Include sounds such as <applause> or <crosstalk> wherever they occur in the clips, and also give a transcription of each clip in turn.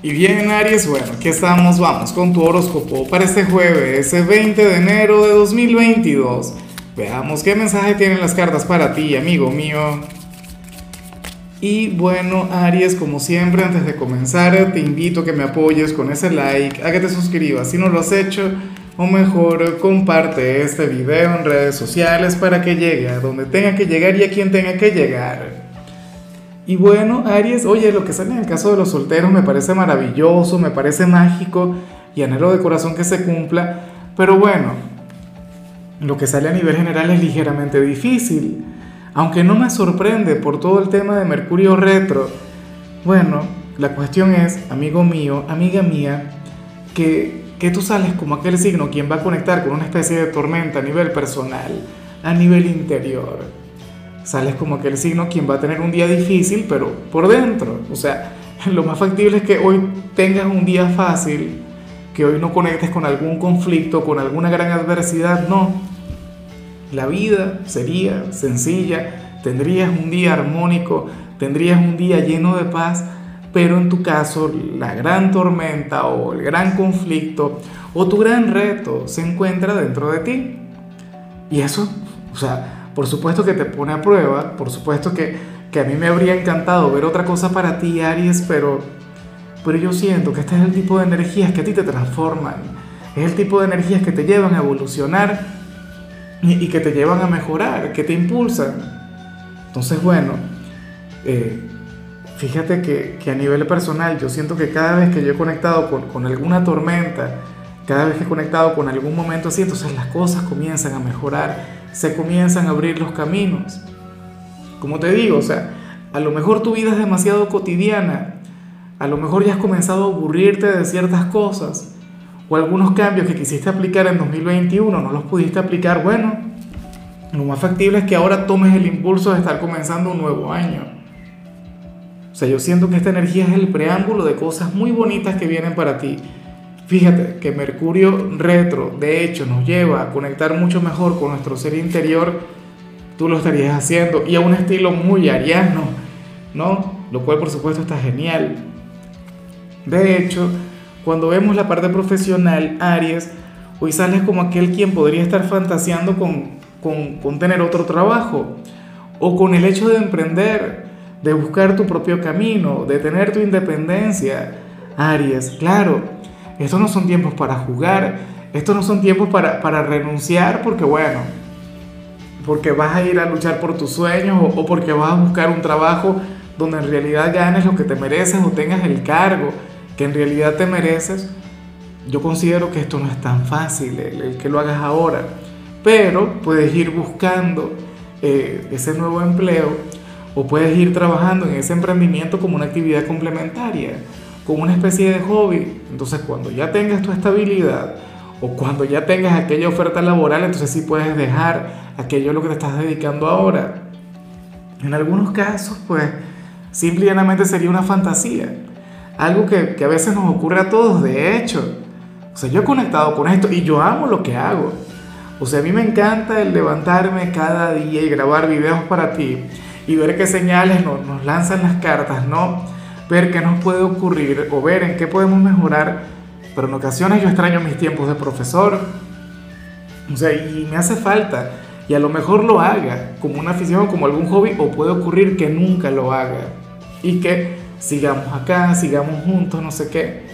Y bien, Aries, bueno, aquí estamos, vamos con tu horóscopo para este jueves, ese 20 de enero de 2022. Veamos qué mensaje tienen las cartas para ti, amigo mío. Y bueno, Aries, como siempre, antes de comenzar, te invito a que me apoyes con ese like, a que te suscribas si no lo has hecho, o mejor, comparte este video en redes sociales para que llegue a donde tenga que llegar y a quien tenga que llegar. Y bueno, Aries, oye, lo que sale en el caso de los solteros me parece maravilloso, me parece mágico y anhelo de corazón que se cumpla, pero bueno, lo que sale a nivel general es ligeramente difícil, aunque no me sorprende por todo el tema de Mercurio retro. Bueno, la cuestión es, amigo mío, amiga mía, que, que tú sales como aquel signo quien va a conectar con una especie de tormenta a nivel personal, a nivel interior sales como aquel signo quien va a tener un día difícil, pero por dentro. O sea, <laughs> lo más factible es que hoy tengas un día fácil, que hoy no conectes con algún conflicto, con alguna gran adversidad, no. La vida sería sencilla, tendrías un día armónico, tendrías un día lleno de paz, pero en tu caso la gran tormenta o el gran conflicto o tu gran reto se encuentra dentro de ti. Y eso, o sea, por supuesto que te pone a prueba, por supuesto que, que a mí me habría encantado ver otra cosa para ti, Aries, pero, pero yo siento que este es el tipo de energías que a ti te transforman, es el tipo de energías que te llevan a evolucionar y, que te llevan a mejorar, que te impulsan. Entonces, bueno, eh, fíjate que, que, a nivel personal yo siento que cada vez que yo he conectado con, con alguna tormenta, cada vez que he conectado con algún momento así, entonces las cosas comienzan a mejorar se comienzan a abrir los caminos. Como te digo, o sea, a lo mejor tu vida es demasiado cotidiana, a lo mejor ya has comenzado a aburrirte de ciertas cosas, o algunos cambios que quisiste aplicar en 2021 no los pudiste aplicar, bueno, lo más factible es que ahora tomes el impulso de estar comenzando un nuevo año. O sea, yo siento que esta energía es el preámbulo de cosas muy bonitas que vienen para ti. Fíjate que Mercurio retro, de hecho, nos lleva a conectar mucho mejor con nuestro ser interior. Tú lo estarías haciendo y a un estilo muy ariano, ¿no? Lo cual, por supuesto, está genial. De hecho, cuando vemos la parte profesional, Aries, hoy sales como aquel quien podría estar fantaseando con, con, con tener otro trabajo o con el hecho de emprender, de buscar tu propio camino, de tener tu independencia. Aries, claro estos no son tiempos para jugar, estos no son tiempos para, para renunciar porque bueno, porque vas a ir a luchar por tus sueños o, porque vas a buscar un trabajo donde en realidad ganes lo que te mereces o tengas el cargo que en realidad te mereces. Yo considero que esto no es tan fácil, el, que lo hagas ahora, pero puedes ir buscando eh, ese nuevo empleo o puedes ir trabajando en ese emprendimiento como una actividad complementaria como una especie de hobby. Entonces cuando ya tengas tu estabilidad o cuando ya tengas aquella oferta laboral, entonces sí puedes dejar aquello a lo que te estás dedicando ahora. En algunos casos, pues, simplemente sería una fantasía. Algo que, que a veces nos ocurre a todos, de hecho. O sea, yo he conectado con esto y yo amo lo que hago. O sea, a mí me encanta el levantarme cada día y grabar videos para ti y ver qué señales nos, nos lanzan las cartas, ¿no? Ver qué nos puede ocurrir o ver en qué podemos mejorar, pero en ocasiones yo extraño mis tiempos de profesor, o sea, y me hace falta, y a lo mejor lo haga como una afición, como algún hobby, o puede ocurrir que nunca lo haga, y que sigamos acá, sigamos juntos, no sé qué.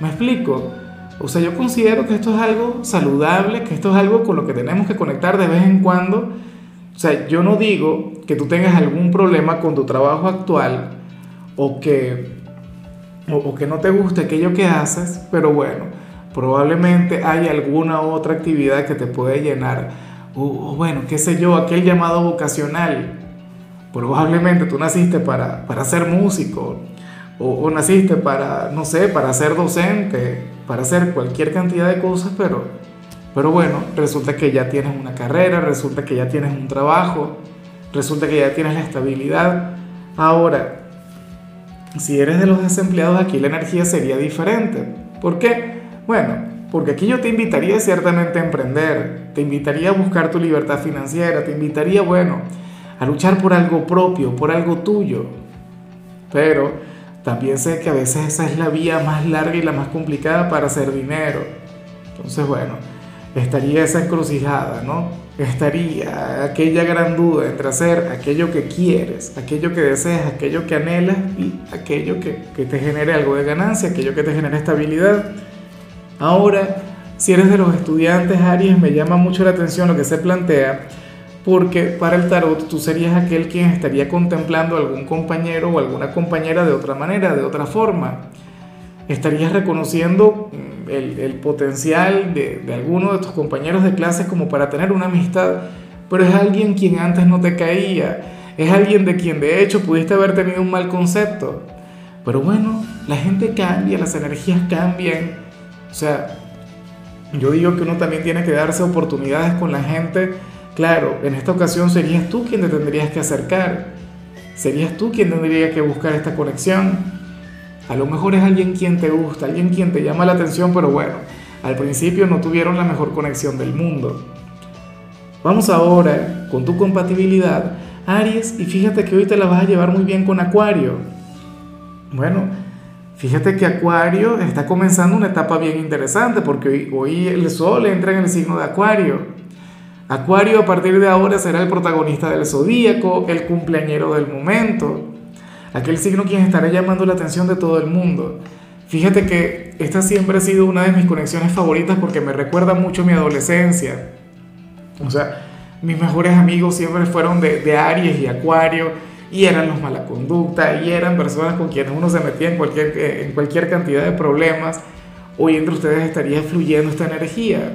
¿Me explico? O sea, yo considero que esto es algo saludable, que esto es algo con lo que tenemos que conectar de vez en cuando. O sea, yo no digo que tú tengas algún problema con tu trabajo actual, o que, o, que no te guste aquello que haces, pero bueno, probablemente hay alguna otra actividad que te puede llenar, o, bueno, qué sé yo, aquel llamado vocacional. Probablemente tú naciste para, para ser músico, o, o, naciste para, no sé, para ser docente, para hacer cualquier cantidad de cosas, pero, pero bueno, resulta que ya tienes una carrera, resulta que ya tienes un trabajo, resulta que ya tienes la estabilidad. Ahora, si eres de los desempleados, aquí la energía sería diferente. ¿Por qué? Bueno, porque aquí yo te invitaría ciertamente a emprender, te invitaría a buscar tu libertad financiera, te invitaría, bueno, a luchar por algo propio, por algo tuyo. Pero también sé que a veces esa es la vía más larga y la más complicada para hacer dinero. Entonces, bueno, estaría esa encrucijada, ¿no? Estaría aquella gran duda entre hacer aquello que quieres, aquello que deseas, aquello que anhelas y aquello que, que te genere algo de ganancia, aquello que te genere estabilidad. Ahora, si eres de los estudiantes, Aries, me llama mucho la atención lo que se plantea porque para el tarot tú serías aquel quien estaría contemplando a algún compañero o alguna compañera de otra manera, de otra forma. Estarías reconociendo el, potencial de, de, alguno de tus compañeros de clase como para tener una amistad, pero es alguien quien antes no te caía, es alguien de quien de hecho pudiste haber tenido un mal concepto. Pero bueno, la gente cambia, las energías cambian. O sea, yo digo que uno también tiene que darse oportunidades con la gente Claro, en esta ocasión serías tú quien te tendrías que acercar, serías tú quien tendría que buscar esta conexión. A lo mejor es alguien quien te gusta, alguien quien te llama la atención, pero bueno, al principio no tuvieron la mejor conexión del mundo. Vamos ahora con tu compatibilidad, Aries, y fíjate que hoy te la vas a llevar muy bien con Acuario. Bueno, fíjate que Acuario está comenzando una etapa bien interesante porque hoy, el Sol entra en el signo de Acuario. Acuario a partir de ahora será el protagonista del zodíaco, el cumpleañero del momento, aquel signo quien estará llamando la atención de todo el mundo. Fíjate que esta siempre ha sido una de mis conexiones favoritas porque me recuerda mucho mi adolescencia. O sea, mis mejores amigos siempre fueron de, Aries y Acuario y eran los mala conducta y eran personas con quienes uno se metía en cualquier, en cualquier cantidad de problemas. Hoy entre ustedes estaría fluyendo esta energía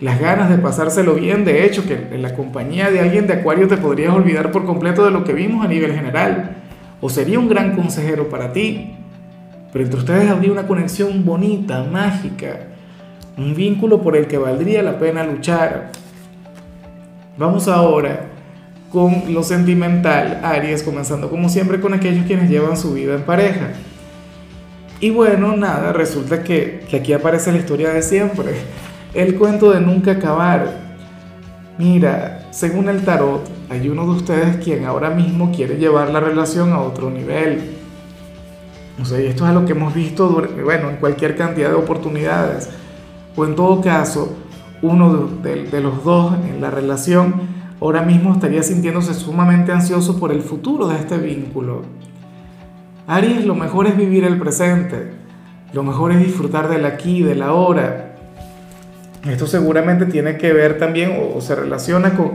las ganas de pasárselo bien, de hecho, que en la compañía de alguien de Acuario te podrías olvidar por completo de lo que vimos a nivel general, o sería un gran consejero para ti, pero entre ustedes habría una conexión bonita, mágica, un vínculo por el que valdría la pena luchar. Vamos ahora con lo sentimental, Aries, comenzando como siempre con aquellos quienes llevan su vida en pareja. Y bueno, nada, resulta que, que aquí aparece la historia de siempre el cuento de nunca acabar. Mira, según el tarot, hay uno de ustedes quien ahora mismo quiere llevar la relación a otro nivel. O sea, y esto es lo que hemos visto, bueno, en cualquier cantidad de oportunidades. O en todo caso, uno de, de los dos en la relación ahora mismo estaría sintiéndose sumamente ansioso por el futuro de este vínculo. Aries, lo mejor es vivir el presente. Lo mejor es disfrutar del aquí, del ahora. Esto seguramente tiene que ver también o, se relaciona con,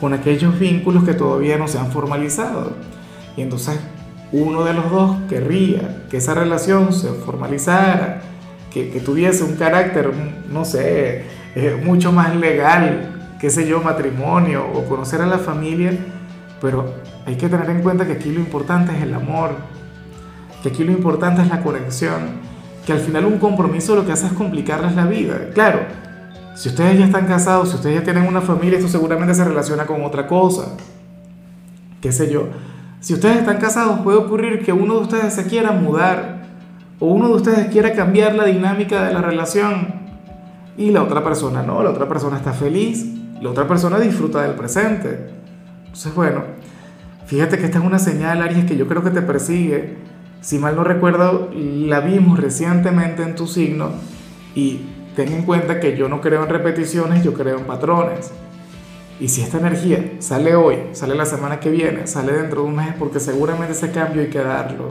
con aquellos vínculos que todavía no se han formalizado. Y entonces uno de los dos querría que esa relación se formalizara, que, que tuviese un carácter, no sé, eh, mucho más legal, qué sé yo, matrimonio o conocer a la familia, pero hay que tener en cuenta que aquí lo importante es el amor, que aquí lo importante es la conexión que al final un compromiso lo que hace es complicarles la vida. Claro, si ustedes ya están casados, si ustedes ya tienen una familia, esto seguramente se relaciona con otra cosa. ¿Qué sé yo? Si ustedes están casados, puede ocurrir que uno de ustedes se quiera mudar o uno de ustedes quiera cambiar la dinámica de la relación y la otra persona no, la otra persona está feliz, la otra persona disfruta del presente. Entonces, bueno, fíjate que esta es una señal, Aries, que yo creo que te persigue si mal no recuerdo, la vimos recientemente en tu signo y ten en cuenta que yo no creo en repeticiones, yo creo en patrones. Y si esta energía sale hoy, sale la semana que viene, sale dentro de un mes, porque seguramente ese cambio hay que darlo.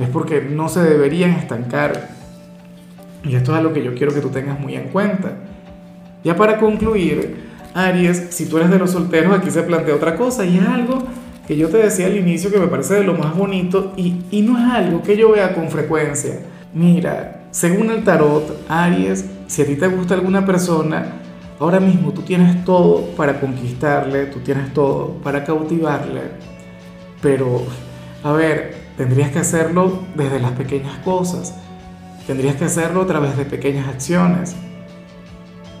Es porque no se deberían estancar. Y esto es algo que yo quiero que tú tengas muy en cuenta. Ya para concluir, Aries, si tú eres de los solteros, aquí se plantea otra cosa y es algo que yo te decía al inicio que me parece de lo más bonito y, y no es algo que yo vea con frecuencia. Mira, según el tarot, Aries, si a ti te gusta alguna persona, ahora mismo tú tienes todo para conquistarle, tú tienes todo para cautivarle, pero, a ver, tendrías que hacerlo desde las pequeñas cosas, tendrías que hacerlo a través de pequeñas acciones.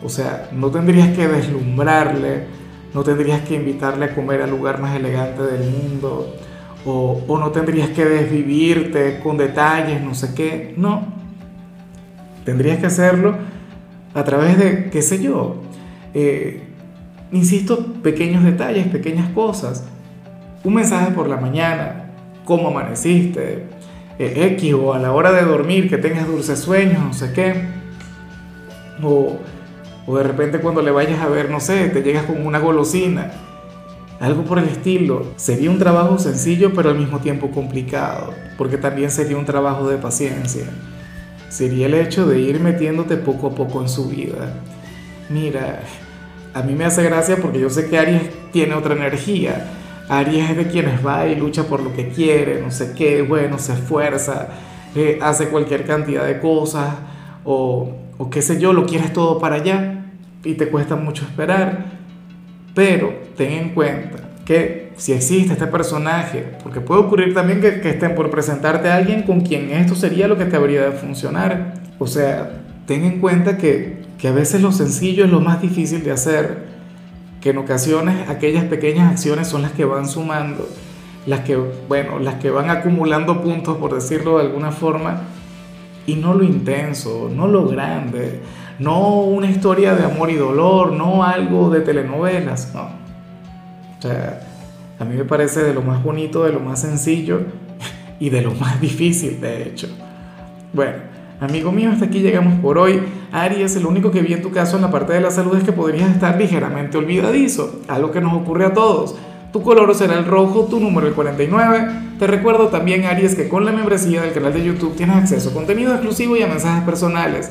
O sea, no tendrías que deslumbrarle, no tendrías que invitarle a comer al lugar más elegante del mundo, o, no tendrías que desvivirte con detalles, no sé qué, no. Tendrías que hacerlo a través de, qué sé yo, eh, insisto, pequeños detalles, pequeñas cosas. Un mensaje por la mañana, cómo amaneciste, eh, X o a la hora de dormir que tengas dulces sueños, no sé qué. O, o de repente cuando le vayas a ver, no sé, te llegas con una golosina. Algo por el estilo. Sería un trabajo sencillo pero al mismo tiempo complicado, porque también sería un trabajo de paciencia. Sería el hecho de ir metiéndote poco a poco en su vida. Mira, a mí me hace gracia porque yo sé que Aries tiene otra energía. Aries es de quienes va y lucha por lo que quiere, no sé qué, bueno, se esfuerza, eh, hace cualquier cantidad de cosas, o, o qué sé yo, lo quieres todo para allá y te cuesta mucho esperar. Pero ten en cuenta que si existe este personaje, porque puede ocurrir también que, que estén por presentarte a alguien con quien esto sería lo que te habría de funcionar. O sea, ten en cuenta que que a veces lo sencillo es lo más difícil de hacer, que en ocasiones aquellas pequeñas acciones son las que van sumando, las que, bueno, las que van acumulando puntos, por decirlo de alguna forma, y no lo intenso, no lo grande, no una historia de amor y dolor, no algo de telenovelas, no. O sea, a mí me parece de lo más bonito, de lo más sencillo <laughs> y de lo más difícil, de hecho. Bueno. Amigo mío, hasta aquí llegamos por hoy. Aries, lo único que vi en tu caso en la parte de la salud es que podrías estar ligeramente olvidadizo, algo que nos ocurre a todos. Tu color será el rojo, tu número el 49. Te recuerdo también, Aries, que con la membresía del canal de YouTube tienes acceso a contenido exclusivo y a mensajes personales.